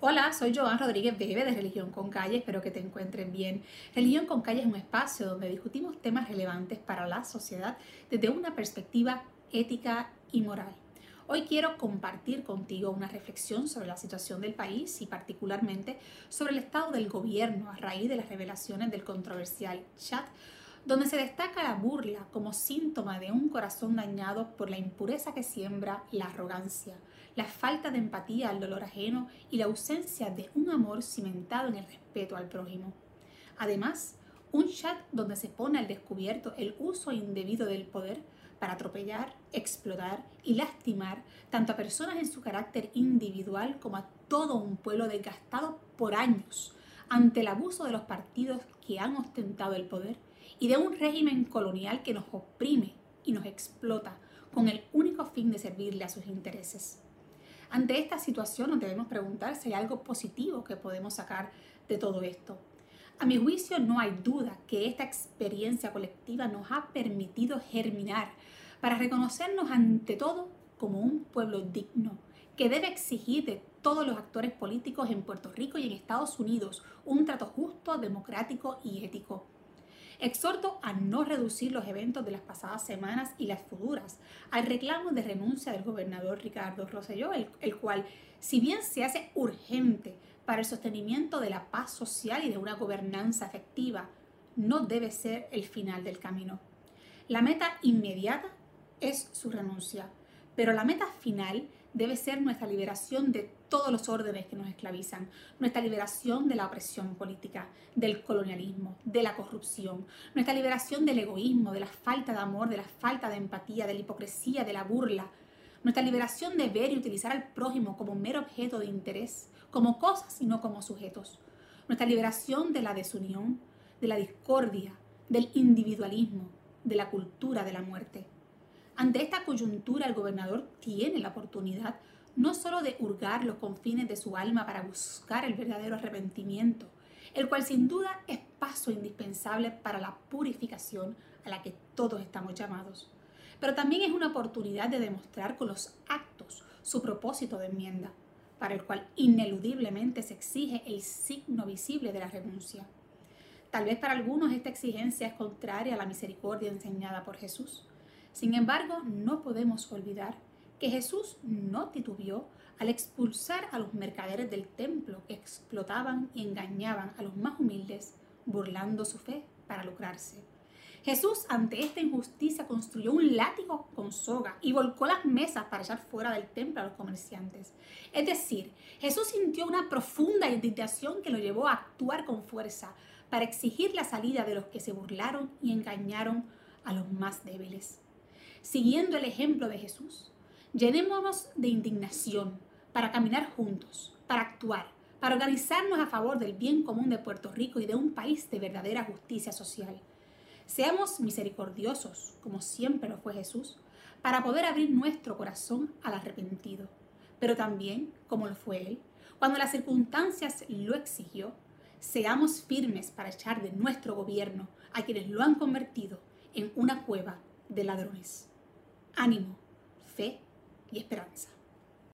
Hola, soy Joan Rodríguez Bebe de Religión con Calle, espero que te encuentren bien. Religión con Calle es un espacio donde discutimos temas relevantes para la sociedad desde una perspectiva ética y moral. Hoy quiero compartir contigo una reflexión sobre la situación del país y particularmente sobre el estado del gobierno a raíz de las revelaciones del controversial chat donde se destaca la burla como síntoma de un corazón dañado por la impureza que siembra la arrogancia, la falta de empatía al dolor ajeno y la ausencia de un amor cimentado en el respeto al prójimo. Además, un chat donde se pone al descubierto el uso indebido del poder para atropellar, explotar y lastimar tanto a personas en su carácter individual como a todo un pueblo desgastado por años ante el abuso de los partidos que han ostentado el poder y de un régimen colonial que nos oprime y nos explota con el único fin de servirle a sus intereses. Ante esta situación nos debemos preguntar si hay algo positivo que podemos sacar de todo esto. A mi juicio no hay duda que esta experiencia colectiva nos ha permitido germinar para reconocernos ante todo como un pueblo digno, que debe exigir de todos los actores políticos en Puerto Rico y en Estados Unidos un trato justo, democrático y ético Exhorto a no reducir los eventos de las pasadas semanas y las futuras al reclamo de renuncia del gobernador Ricardo Rosselló, el, el cual, si bien se hace urgente para el sostenimiento de la paz social y de una gobernanza efectiva, no debe ser el final del camino. La meta inmediata es su renuncia, pero la meta final debe ser nuestra liberación de todos los órdenes que nos esclavizan, nuestra liberación de la opresión política, del colonialismo, de la corrupción, nuestra liberación del egoísmo, de la falta de amor, de la falta de empatía, de la hipocresía, de la burla, nuestra liberación de ver y utilizar al prójimo como mero objeto de interés, como cosas y no como sujetos, nuestra liberación de la desunión, de la discordia, del individualismo, de la cultura de la muerte. Ante esta coyuntura, el gobernador tiene la oportunidad no solo de hurgar los confines de su alma para buscar el verdadero arrepentimiento, el cual sin duda es paso indispensable para la purificación a la que todos estamos llamados, pero también es una oportunidad de demostrar con los actos su propósito de enmienda, para el cual ineludiblemente se exige el signo visible de la renuncia. Tal vez para algunos esta exigencia es contraria a la misericordia enseñada por Jesús, sin embargo, no podemos olvidar que Jesús no titubeó al expulsar a los mercaderes del templo que explotaban y engañaban a los más humildes, burlando su fe para lucrarse. Jesús ante esta injusticia construyó un látigo con soga y volcó las mesas para echar fuera del templo a los comerciantes. Es decir, Jesús sintió una profunda indignación que lo llevó a actuar con fuerza para exigir la salida de los que se burlaron y engañaron a los más débiles siguiendo el ejemplo de Jesús. Llenémonos de indignación para caminar juntos, para actuar, para organizarnos a favor del bien común de Puerto Rico y de un país de verdadera justicia social. Seamos misericordiosos, como siempre lo fue Jesús, para poder abrir nuestro corazón al arrepentido, pero también, como lo fue Él, cuando las circunstancias lo exigió, seamos firmes para echar de nuestro gobierno a quienes lo han convertido en una cueva de ladrones. Ánimo, fe y esperanza.